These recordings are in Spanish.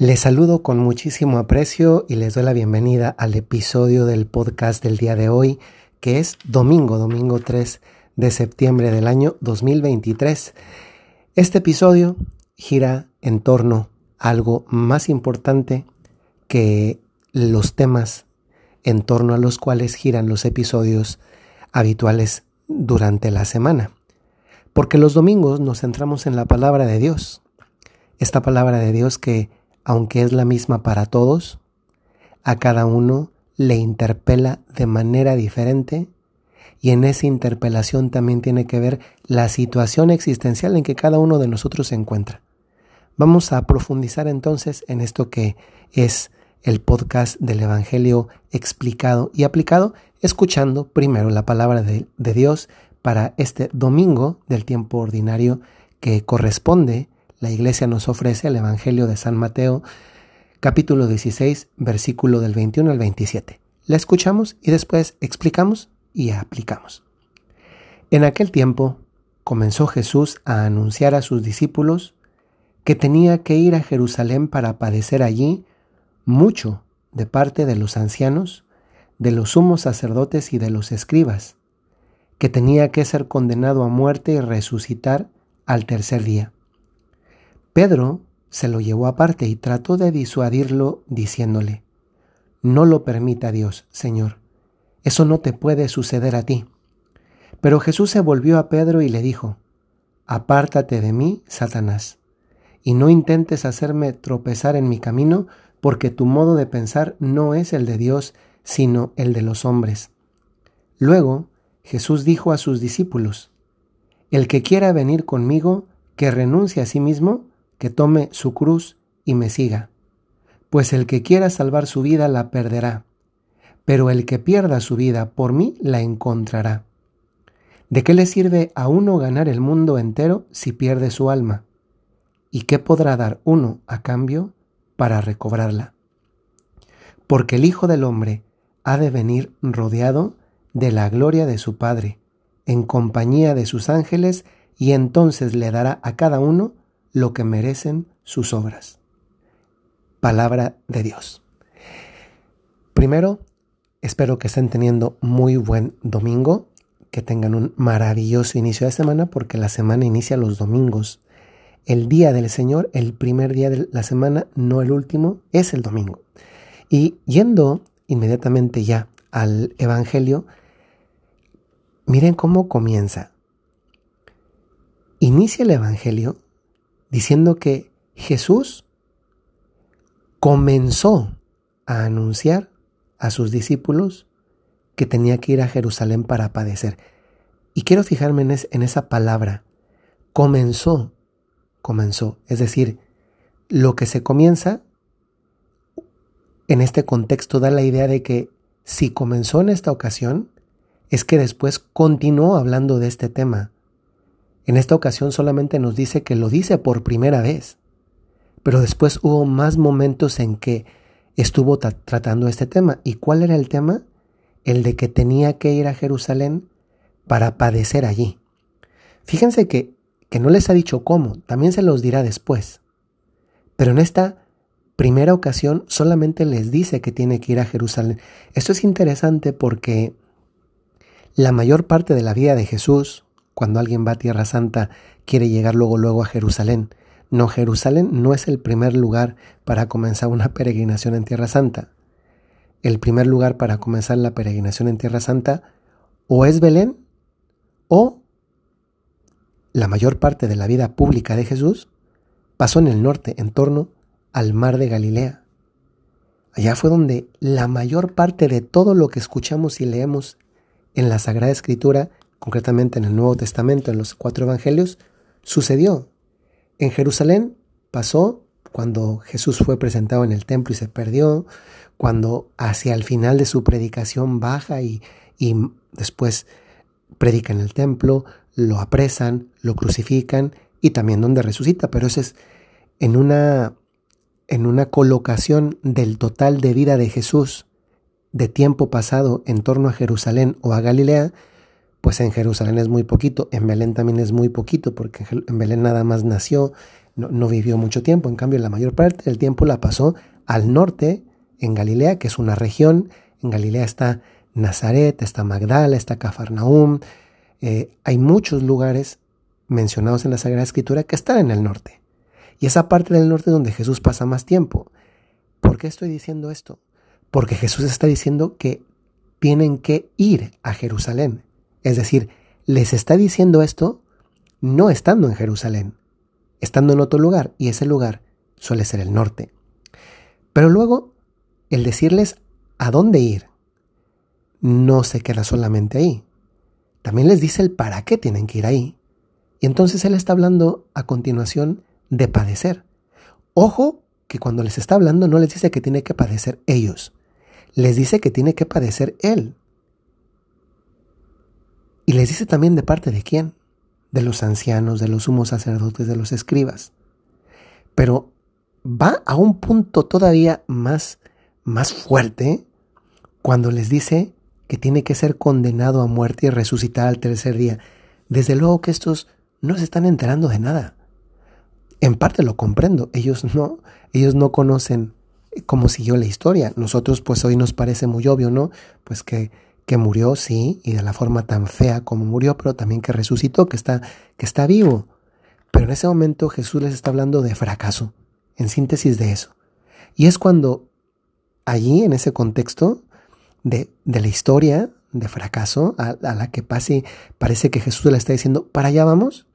Les saludo con muchísimo aprecio y les doy la bienvenida al episodio del podcast del día de hoy, que es domingo, domingo 3 de septiembre del año 2023. Este episodio gira en torno a algo más importante que los temas en torno a los cuales giran los episodios habituales durante la semana. Porque los domingos nos centramos en la palabra de Dios. Esta palabra de Dios que aunque es la misma para todos, a cada uno le interpela de manera diferente y en esa interpelación también tiene que ver la situación existencial en que cada uno de nosotros se encuentra. Vamos a profundizar entonces en esto que es el podcast del Evangelio explicado y aplicado, escuchando primero la palabra de, Dios para este domingo del tiempo ordinario que corresponde la iglesia nos ofrece el Evangelio de San Mateo, capítulo 16, versículo del 21 al 27. La escuchamos y después explicamos y aplicamos. En aquel tiempo comenzó Jesús a anunciar a sus discípulos que tenía que ir a Jerusalén para padecer allí mucho de parte de los ancianos, de los sumos sacerdotes y de los escribas, que tenía que ser condenado a muerte y resucitar al tercer día. Pedro se lo llevó aparte y trató de disuadirlo diciéndole, No lo permita Dios, Señor, eso no te puede suceder a ti. Pero Jesús se volvió a Pedro y le dijo, Apártate de mí, Satanás, y no intentes hacerme tropezar en mi camino, porque tu modo de pensar no es el de Dios, sino el de los hombres. Luego Jesús dijo a sus discípulos, El que quiera venir conmigo, que renuncie a sí mismo, que tome su cruz y me siga. Pues el que quiera salvar su vida la perderá, pero el que pierda su vida por mí la encontrará. ¿De qué le sirve a uno ganar el mundo entero si pierde su alma? ¿Y qué podrá dar uno a cambio para recobrarla? Porque el Hijo del Hombre ha de venir rodeado de la gloria de su Padre, en compañía de sus ángeles, y entonces le dará a cada uno lo que merecen sus obras. Palabra de Dios. Primero, espero que estén teniendo muy buen domingo, que tengan un maravilloso inicio de semana, porque la semana inicia los domingos. El día del Señor, el primer día de la semana, no el último, es el domingo. Y yendo inmediatamente ya al Evangelio, miren cómo comienza. Inicia el Evangelio diciendo que Jesús comenzó a anunciar a sus discípulos que tenía que ir a Jerusalén para padecer. Y quiero fijarme en, esa palabra, comenzó, comenzó. Es decir, lo que se comienza en este contexto da la idea de que si comenzó en esta ocasión, es que después continuó hablando de este tema. En esta ocasión solamente nos dice que lo dice por primera vez, pero después hubo más momentos en que estuvo tratando este tema. ¿Y cuál era el tema? El de que tenía que ir a Jerusalén para padecer allí. Fíjense que, que no les ha dicho cómo, también se los dirá después. Pero en esta primera ocasión solamente les dice que tiene que ir a Jerusalén. Esto es interesante porque la mayor parte de la vida de Jesús, cuando alguien va a Tierra Santa, quiere llegar luego luego a Jerusalén. No, Jerusalén no es el primer lugar para comenzar una peregrinación en Tierra Santa. El primer lugar para comenzar la peregrinación en Tierra Santa o es Belén o la mayor parte de la vida pública de Jesús pasó en el norte, en torno al mar de Galilea. Allá fue donde la mayor parte de todo lo que escuchamos y leemos en la Sagrada Escritura concretamente en el Nuevo Testamento, en los cuatro Evangelios, sucedió. En Jerusalén pasó cuando Jesús fue presentado en el templo y se perdió, cuando hacia el final de su predicación baja y, y después predica en el templo, lo apresan, lo crucifican y también donde resucita, pero eso es en una, en una colocación del total de vida de Jesús de tiempo pasado en torno a Jerusalén o a Galilea, pues en Jerusalén es muy poquito, en Belén también es muy poquito, porque en Belén nada más nació, no, vivió mucho tiempo, en cambio la mayor parte del tiempo la pasó al norte, en Galilea, que es una región. En Galilea está Nazaret, está Magdala, está Cafarnaum. Eh, hay muchos lugares mencionados en la Sagrada Escritura que están en el norte. Y esa parte del norte donde Jesús pasa más tiempo. ¿Por qué estoy diciendo esto? Porque Jesús está diciendo que tienen que ir a Jerusalén. Es decir, les está diciendo esto no estando en Jerusalén, estando en otro lugar, y ese lugar suele ser el norte. Pero luego, el decirles a dónde ir no se queda solamente ahí. También les dice el para qué tienen que ir ahí. Y entonces él está hablando a continuación de padecer. Ojo que cuando les está hablando no les dice que tiene que padecer ellos, les dice que tiene que padecer Él. Y les dice también de parte de quién, de los ancianos, de los sumos sacerdotes, de los escribas. Pero va a un punto todavía más, más fuerte cuando les dice que tiene que ser condenado a muerte y resucitar al tercer día. Desde luego que estos no se están enterando de nada. En parte lo comprendo, ellos no, ellos no conocen cómo siguió la historia. Nosotros pues hoy nos parece muy obvio, ¿no? Pues que, que murió, sí, y de la forma tan fea como murió, pero también que resucitó, que está, que está vivo. Pero en ese momento Jesús les está hablando de fracaso, en síntesis de eso. Y es cuando allí, en ese contexto de, de la historia de fracaso a, a, la que pase, parece que Jesús le está diciendo, para allá vamos,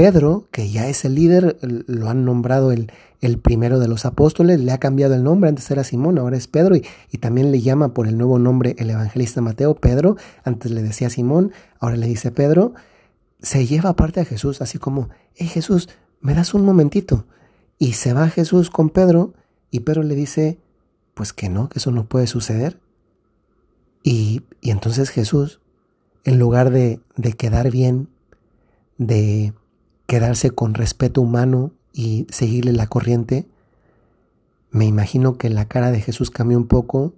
Pedro, que ya es el líder, lo han nombrado el, el, primero de los apóstoles, le ha cambiado el nombre, antes era Simón, ahora es Pedro, y, y, también le llama por el nuevo nombre el evangelista Mateo, Pedro, antes le decía Simón, ahora le dice Pedro, se lleva aparte a Jesús, así como, hey Jesús, me das un momentito. Y se va Jesús con Pedro, y Pedro le dice, pues que no, que eso no puede suceder. Y, y entonces Jesús, en lugar de, de quedar bien, de quedarse con respeto humano y seguirle la corriente, me imagino que la cara de Jesús cambia un poco,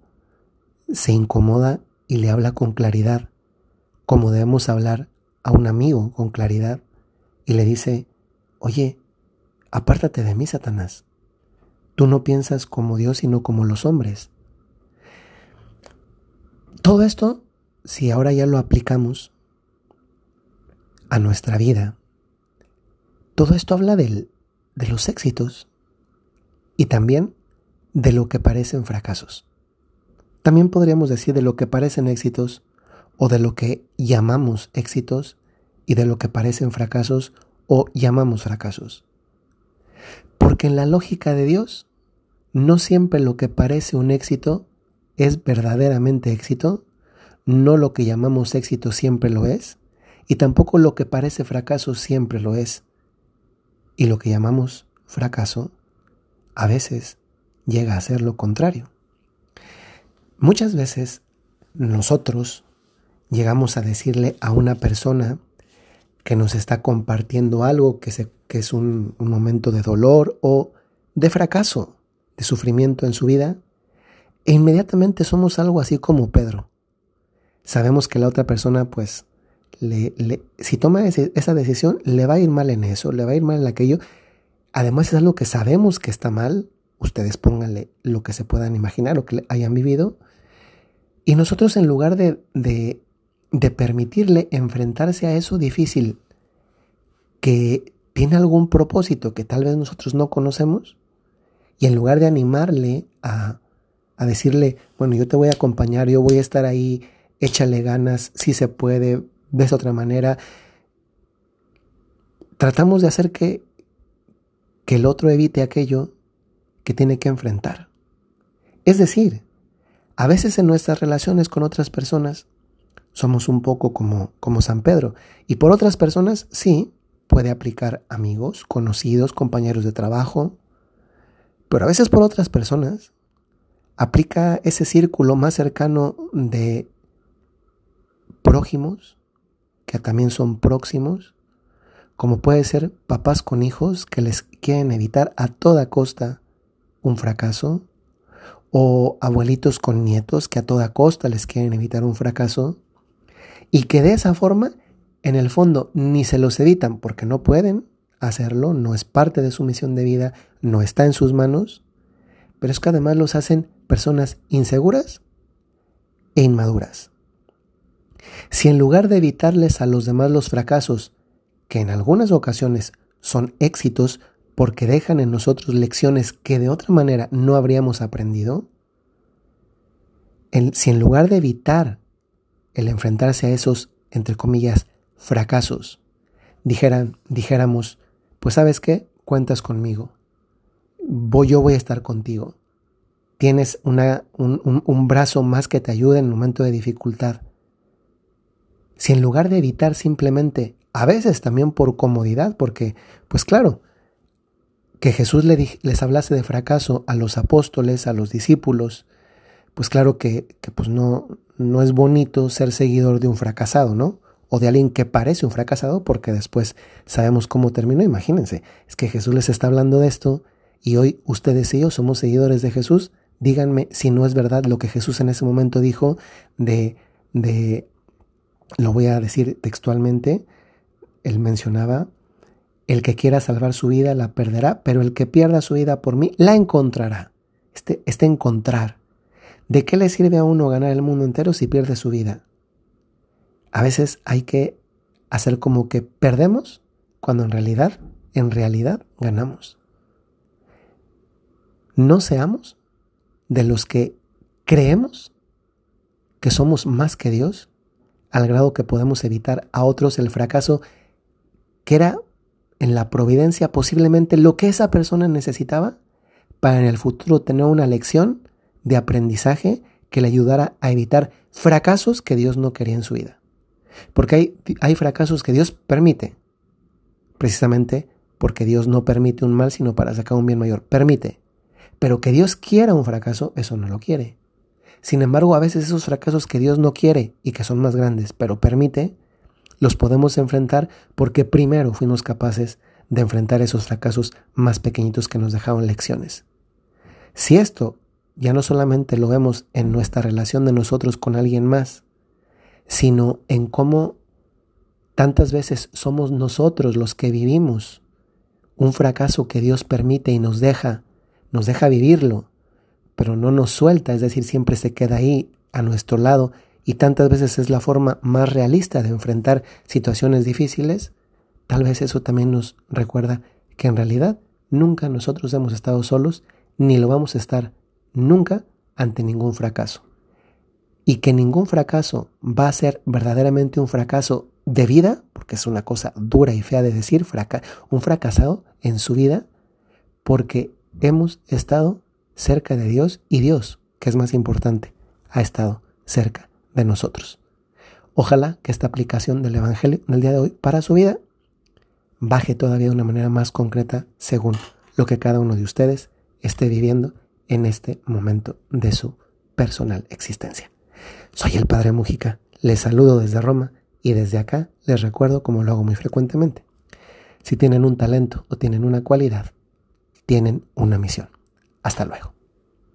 se incomoda y le habla con claridad, como debemos hablar a un amigo con claridad, y le dice, oye, apártate de mí, Satanás. Tú no piensas como Dios, sino como los hombres. Todo esto, si ahora ya lo aplicamos a nuestra vida, todo esto habla de los éxitos y también de lo que parecen fracasos. También podríamos decir de lo que parecen éxitos o de lo que llamamos éxitos y de lo que parecen fracasos o llamamos fracasos. Porque en la lógica de Dios, no siempre lo que parece un éxito es verdaderamente éxito, no lo que llamamos éxito siempre lo es, y tampoco lo que parece fracaso siempre lo es. Y lo que llamamos fracaso a veces llega a ser lo contrario. Muchas veces nosotros llegamos a decirle a una persona que nos está compartiendo algo que, se, que es un, un momento de dolor o de fracaso, de sufrimiento en su vida, e inmediatamente somos algo así como Pedro. Sabemos que la otra persona pues si toma esa decisión, le va a ir mal en eso, le va a ir mal en aquello. Además es algo que sabemos que está mal. Ustedes pónganle lo que se puedan imaginar, lo que hayan vivido. Y nosotros en lugar de, de, de permitirle enfrentarse a eso difícil, que tiene algún propósito que tal vez nosotros no conocemos, y en lugar de animarle a, a decirle, bueno, yo te voy a acompañar, yo voy a estar ahí, échale ganas, si se puede, de esa otra manera. Tratamos de hacer que, que el otro evite aquello que tiene que enfrentar. Es decir, a veces en nuestras relaciones con otras personas somos un poco como, como San Pedro. Y por otras personas, sí, puede aplicar amigos, conocidos, compañeros de trabajo. Pero a veces por otras personas aplica ese círculo más cercano de prójimos, que también son próximos, como puede ser papás con hijos que les quieren evitar a toda costa un fracaso, o abuelitos con nietos que a toda costa les quieren evitar un fracaso, y que de esa forma, en el fondo, ni se los evitan porque no pueden, hacerlo, no es parte de su misión de vida, no está en sus manos, pero es que además los hacen personas inseguras e inmaduras. Si en lugar de evitarles a los demás los fracasos, que en algunas ocasiones son éxitos porque dejan en nosotros lecciones que de otra manera no habríamos aprendido, si en lugar de evitar el enfrentarse a esos, entre comillas, fracasos, dijeran, dijéramos, pues sabes qué, cuentas conmigo, voy, yo voy a estar contigo, tienes un, un brazo más que te ayude en el momento de dificultad. Si en lugar de evitar simplemente, a veces también por comodidad, porque, pues claro, que Jesús les hablase de fracaso a los apóstoles, a los discípulos, pues claro que, que pues no, no es bonito ser seguidor de un fracasado, ¿no? O de alguien que parece un fracasado porque después sabemos cómo terminó. Imagínense, es que Jesús les está hablando de esto y hoy ustedes y yo somos seguidores de Jesús díganme si no es verdad lo que Jesús en ese momento dijo de, de lo voy a decir textualmente, él mencionaba, el que quiera salvar su vida la perderá, pero el que pierda su vida por mí la encontrará. Este, este encontrar. ¿De qué le sirve a uno ganar el mundo entero si pierde su vida? A veces hay que hacer como que perdemos cuando en realidad, en realidad ganamos. No seamos de los que creemos que somos más que Dios, al grado que podemos evitar a otros el fracaso que era en la providencia posiblemente lo que esa persona necesitaba para en el futuro tener una lección de aprendizaje que le ayudara a evitar fracasos que Dios no quería en su vida. Porque hay, hay fracasos que Dios permite, precisamente porque Dios no permite un mal sino para sacar un bien mayor. Permite. Pero que Dios quiera un fracaso, eso no lo quiere. Sin embargo, a veces esos fracasos que Dios no quiere y que son más grandes, pero permite, los podemos enfrentar porque primero fuimos capaces de enfrentar esos fracasos más pequeñitos que nos dejaron lecciones. Si esto ya no solamente lo vemos en nuestra relación de nosotros con alguien más, sino en cómo tantas veces somos nosotros los que vivimos un fracaso que Dios permite y nos deja nos deja vivirlo, pero no nos suelta, es decir, siempre se queda ahí a nuestro lado y tantas veces es la forma más realista de enfrentar situaciones difíciles, tal vez eso también nos recuerda que en realidad nunca nosotros hemos estado solos ni lo vamos a estar nunca ante ningún fracaso. Y que ningún fracaso va a ser verdaderamente un fracaso de vida, porque es una cosa dura y fea de decir, un fracasado en su vida, porque hemos estado cerca de Dios y Dios, que es más importante, ha estado cerca de nosotros. Ojalá que esta aplicación del Evangelio en el día de hoy para su vida baje todavía de una manera más concreta según lo que cada uno de ustedes esté viviendo en este momento de su personal existencia. Soy el Padre Mujica, les saludo desde Roma y desde acá les recuerdo como lo hago muy frecuentemente. Si tienen un talento o tienen una cualidad, tienen una misión. Hasta luego.